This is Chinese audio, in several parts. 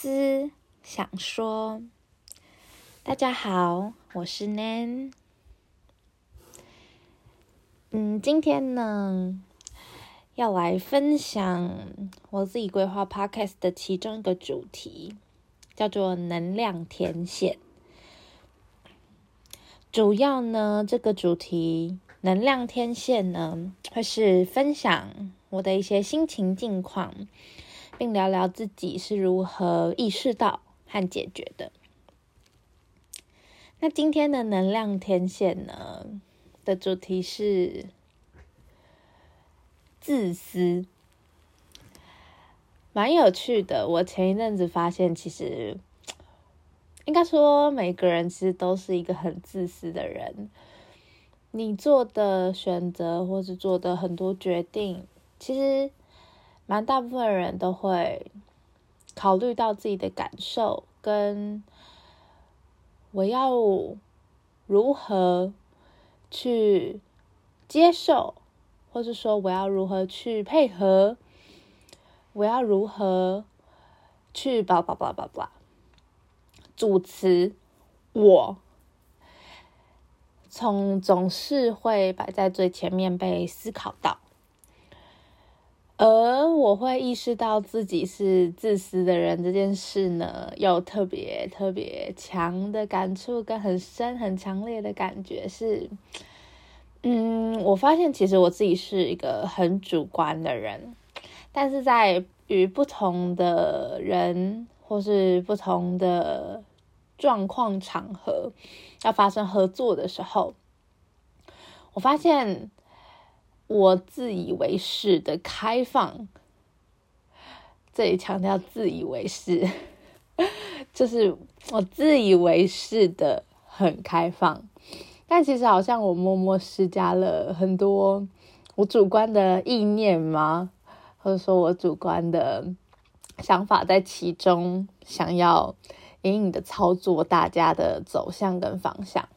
思想说，大家好，我是 Nan。嗯，今天呢，要来分享我自己规划 Podcast 的其中一个主题，叫做能量天线。主要呢，这个主题能量天线呢，会是分享我的一些心情近况。并聊聊自己是如何意识到和解决的。那今天的能量天线呢的主题是自私，蛮有趣的。我前一阵子发现，其实应该说每个人其实都是一个很自私的人。你做的选择或是做的很多决定，其实。蛮大部分人都会考虑到自己的感受，跟我要如何去接受，或是说我要如何去配合，我要如何去叭叭叭叭叭，主词我，从总是会摆在最前面被思考到。而我会意识到自己是自私的人这件事呢，有特别特别强的感触跟很深很强烈的感觉是，嗯，我发现其实我自己是一个很主观的人，但是在与不同的人或是不同的状况场合要发生合作的时候，我发现。我自以为是的开放，这里强调自以为是，就是我自以为是的很开放，但其实好像我默默施加了很多我主观的意念吗？或者说我主观的想法在其中，想要隐隐的操作大家的走向跟方向，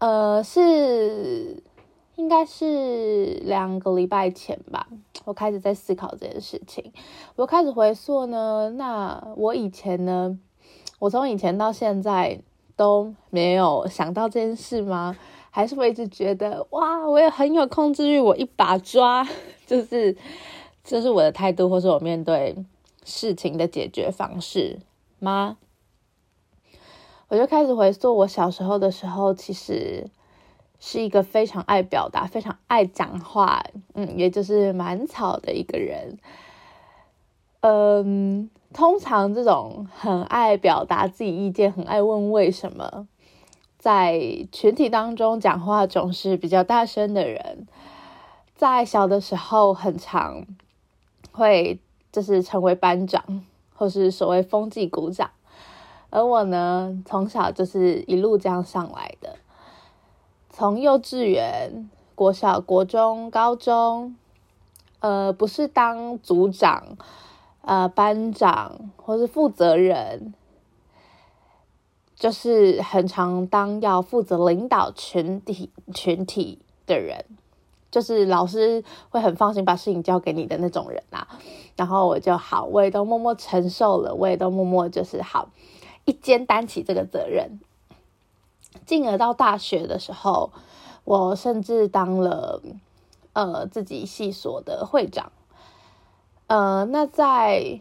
呃，是。应该是两个礼拜前吧，我开始在思考这件事情。我开始回溯呢，那我以前呢，我从以前到现在都没有想到这件事吗？还是我一直觉得哇，我也很有控制欲，我一把抓，就是这是我的态度，或是我面对事情的解决方式吗？我就开始回溯我小时候的时候，其实。是一个非常爱表达、非常爱讲话，嗯，也就是蛮吵的一个人。嗯，通常这种很爱表达自己意见、很爱问为什么，在群体当中讲话总是比较大声的人，在小的时候很常会就是成为班长，或是所谓风纪鼓掌。而我呢，从小就是一路这样上来的。从幼稚园、国小、国中、高中，呃，不是当组长、呃班长或是负责人，就是很常当要负责领导群体群体的人，就是老师会很放心把事情交给你的那种人啦。然后我就好，我也都默默承受了，我也都默默就是好一肩担起这个责任。进而到大学的时候，我甚至当了呃自己系所的会长。呃，那在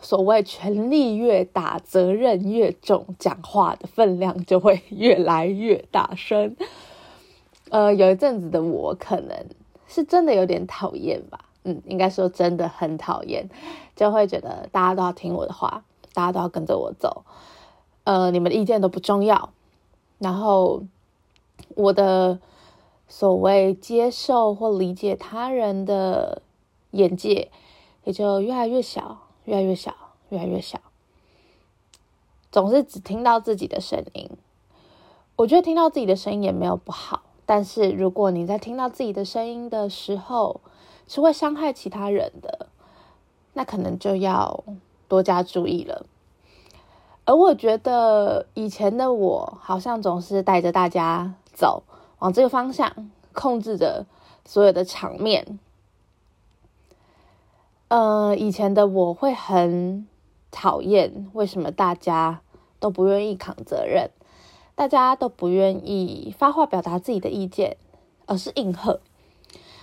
所谓权力越大，责任越重，讲话的分量就会越来越大声。呃，有一阵子的我可能是真的有点讨厌吧，嗯，应该说真的很讨厌，就会觉得大家都要听我的话，大家都要跟着我走，呃，你们的意见都不重要。然后，我的所谓接受或理解他人的眼界，也就越来越小，越来越小，越来越小。总是只听到自己的声音。我觉得听到自己的声音也没有不好，但是如果你在听到自己的声音的时候是会伤害其他人的，那可能就要多加注意了。而我觉得以前的我好像总是带着大家走往这个方向，控制着所有的场面。呃，以前的我会很讨厌为什么大家都不愿意扛责任，大家都不愿意发话表达自己的意见，而是应和。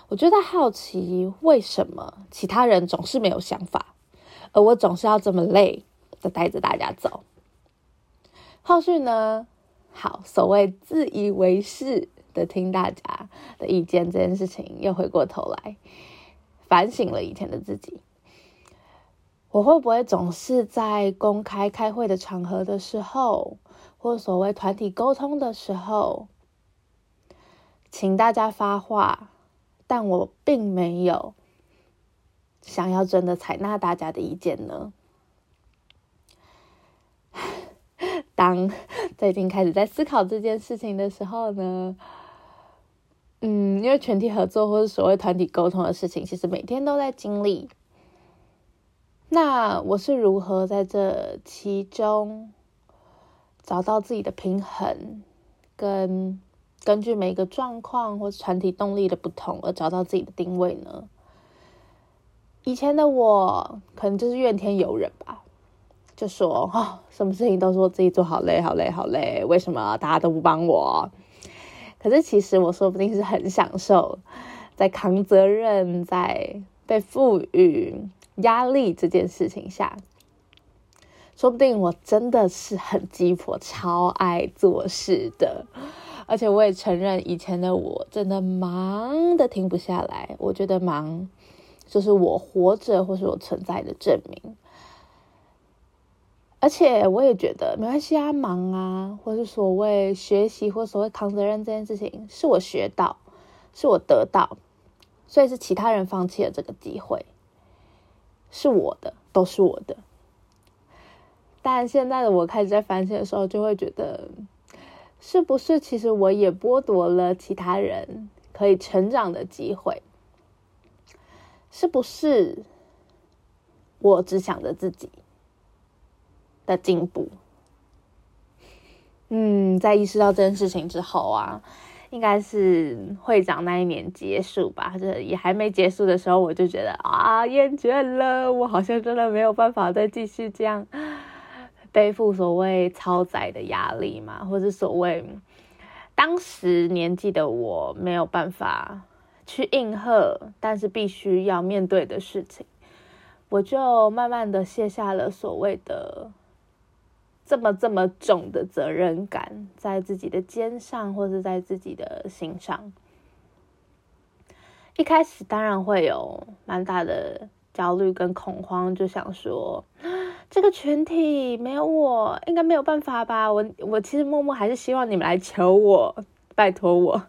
我就在好奇，为什么其他人总是没有想法，而我总是要这么累的带着大家走。后续呢？好，所谓自以为是的听大家的意见这件事情，又回过头来反省了以前的自己。我会不会总是在公开开会的场合的时候，或所谓团体沟通的时候，请大家发话，但我并没有想要真的采纳大家的意见呢？当 最近开始在思考这件事情的时候呢，嗯，因为全体合作或者所谓团体沟通的事情，其实每天都在经历。那我是如何在这其中找到自己的平衡，跟根据每个状况或团体动力的不同而找到自己的定位呢？以前的我可能就是怨天尤人吧，就说啊，什么事情都说自己做好累，好累，好累，为什么大家都不帮我？可是其实我说不定是很享受在扛责任，在被赋予。压力这件事情下，说不定我真的是很鸡婆，超爱做事的。而且我也承认，以前的我真的忙的停不下来。我觉得忙就是我活着或是我存在的证明。而且我也觉得没关系啊，忙啊，或是所谓学习或所谓扛责任这件事情，是我学到，是我得到，所以是其他人放弃了这个机会。是我的，都是我的。但现在的我开始在反省的时候，就会觉得，是不是其实我也剥夺了其他人可以成长的机会？是不是我只想着自己的进步？嗯，在意识到这件事情之后啊。应该是会长那一年结束吧，这也还没结束的时候，我就觉得啊，厌倦了，我好像真的没有办法再继续这样背负所谓超载的压力嘛，或者所谓当时年纪的我没有办法去应和，但是必须要面对的事情，我就慢慢的卸下了所谓的。这么这么重的责任感在自己的肩上，或是在自己的心上，一开始当然会有蛮大的焦虑跟恐慌，就想说这个群体没有我，应该没有办法吧？我我其实默默还是希望你们来求我，拜托我。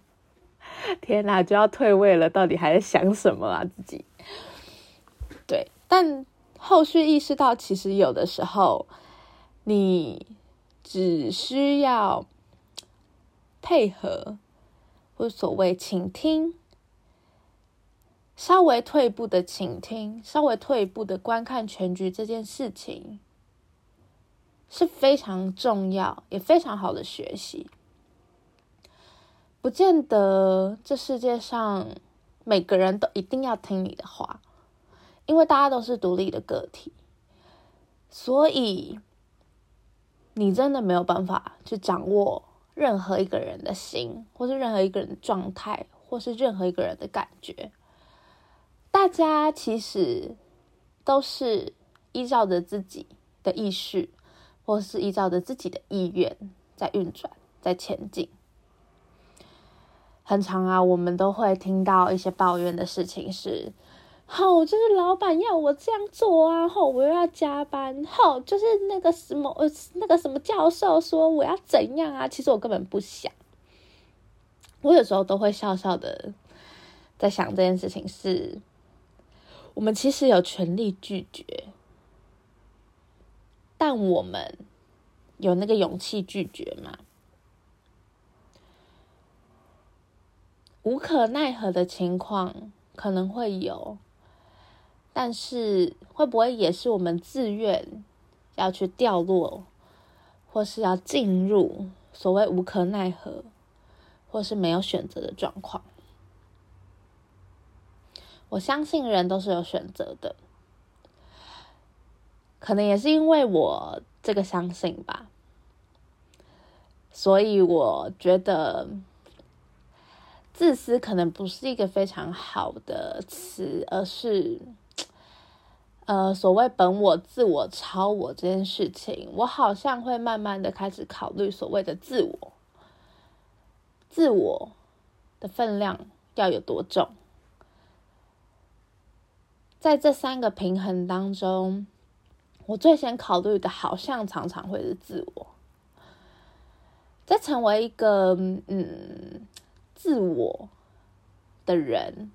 天哪，就要退位了，到底还在想什么啊？自己对，但后续意识到，其实有的时候。你只需要配合，或所谓倾听，稍微退步的倾听，稍微退一步的观看全局，这件事情是非常重要，也非常好的学习。不见得这世界上每个人都一定要听你的话，因为大家都是独立的个体，所以。你真的没有办法去掌握任何一个人的心，或是任何一个人的状态，或是任何一个人的感觉。大家其实都是依照着自己的意识，或是依照着自己的意愿在运转，在前进。很长啊，我们都会听到一些抱怨的事情是。好，就是老板要我这样做啊，后我又要加班，好，就是那个什么呃，那个什么教授说我要怎样啊，其实我根本不想。我有时候都会笑笑的在想这件事情，是我们其实有权利拒绝，但我们有那个勇气拒绝吗？无可奈何的情况可能会有。但是会不会也是我们自愿要去掉落，或是要进入所谓无可奈何，或是没有选择的状况？我相信人都是有选择的，可能也是因为我这个相信吧，所以我觉得自私可能不是一个非常好的词，而是。呃，所谓本我、自我、超我这件事情，我好像会慢慢的开始考虑所谓的自我，自我的分量要有多重？在这三个平衡当中，我最先考虑的，好像常常会是自我。在成为一个嗯自我的人，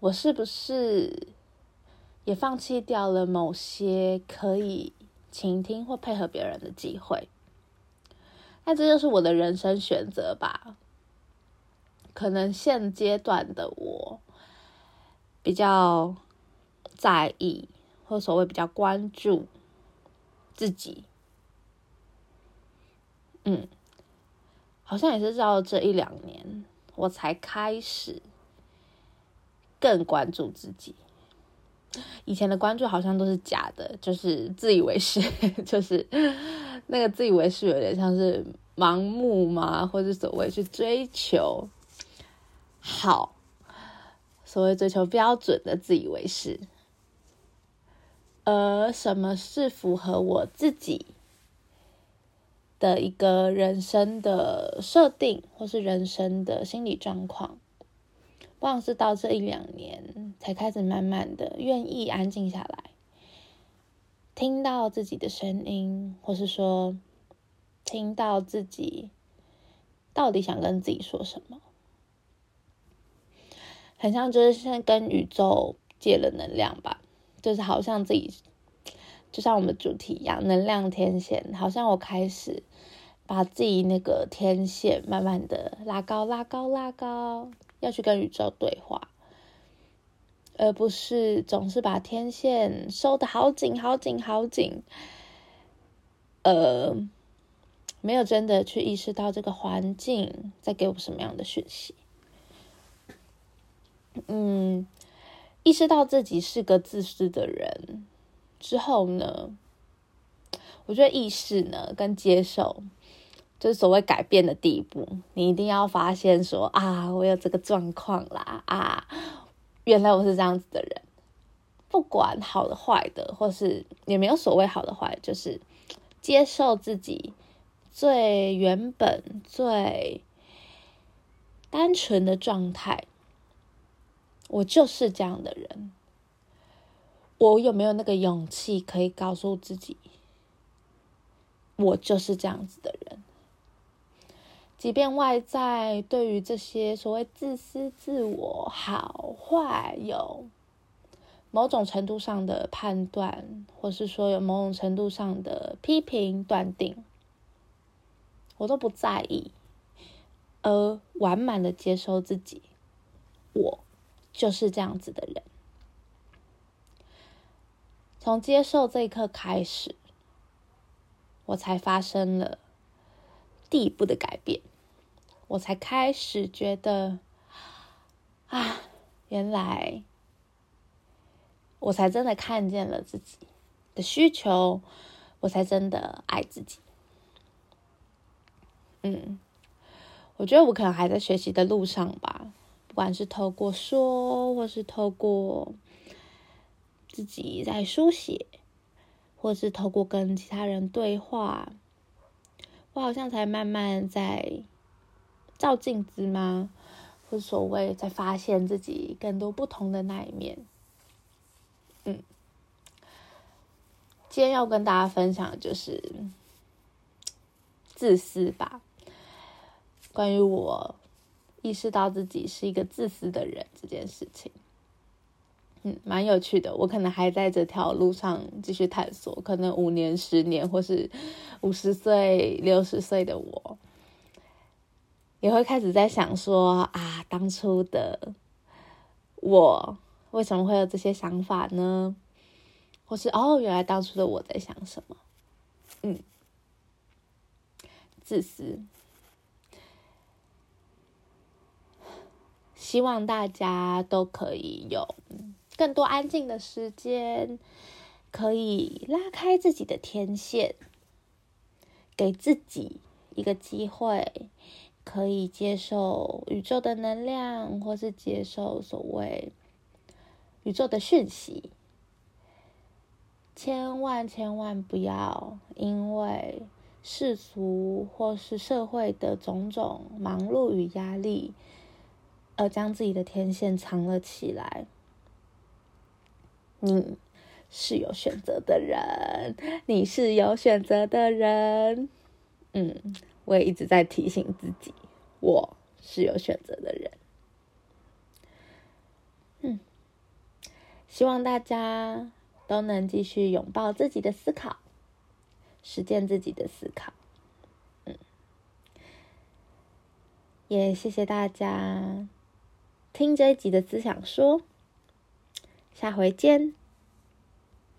我是不是？也放弃掉了某些可以倾听或配合别人的机会，那这就是我的人生选择吧。可能现阶段的我比较在意，或所谓比较关注自己。嗯，好像也是到这一两年，我才开始更关注自己。以前的关注好像都是假的，就是自以为是，就是那个自以为是有点像是盲目嘛，或者所谓去追求好，所谓追求标准的自以为是。而什么是符合我自己的一个人生的设定，或是人生的心理状况？忘是到这一两年才开始慢慢的愿意安静下来，听到自己的声音，或是说听到自己到底想跟自己说什么，很像就是现在跟宇宙借了能量吧，就是好像自己就像我们主题一样，能量天线，好像我开始把自己那个天线慢慢的拉高、拉高、拉高。要去跟宇宙对话，而不是总是把天线收的好紧、好紧、好紧。呃，没有真的去意识到这个环境在给我什么样的讯息。嗯，意识到自己是个自私的人之后呢，我觉得意识呢跟接受。就是所谓改变的第一步，你一定要发现说啊，我有这个状况啦啊，原来我是这样子的人。不管好的坏的，或是也没有所谓好的坏，就是接受自己最原本、最单纯的状态。我就是这样的人。我有没有那个勇气可以告诉自己，我就是这样子的人？即便外在对于这些所谓自私自我好坏有某种程度上的判断，或是说有某种程度上的批评断定，我都不在意，而完满的接受自己，我就是这样子的人。从接受这一刻开始，我才发生了第一步的改变。我才开始觉得，啊，原来我才真的看见了自己的需求，我才真的爱自己。嗯，我觉得我可能还在学习的路上吧，不管是透过说，或是透过自己在书写，或是透过跟其他人对话，我好像才慢慢在。照镜子吗？或所谓在发现自己更多不同的那一面。嗯，今天要跟大家分享的就是自私吧。关于我意识到自己是一个自私的人这件事情，嗯，蛮有趣的。我可能还在这条路上继续探索，可能五年、十年，或是五十岁、六十岁的我。也会开始在想说啊，当初的我为什么会有这些想法呢？或是哦，原来当初的我在想什么？嗯，自私。希望大家都可以有更多安静的时间，可以拉开自己的天线，给自己一个机会，可以接受宇宙的能量，或是接受所谓宇宙的讯息。千万千万不要因为世俗或是社会的种种忙碌与压力，而将自己的天线藏了起来。你是有选择的人，你是有选择的人。嗯，我也一直在提醒自己，我是有选择的人。嗯，希望大家。都能继续拥抱自己的思考，实践自己的思考。嗯，也谢谢大家听这一集的思想说，下回见。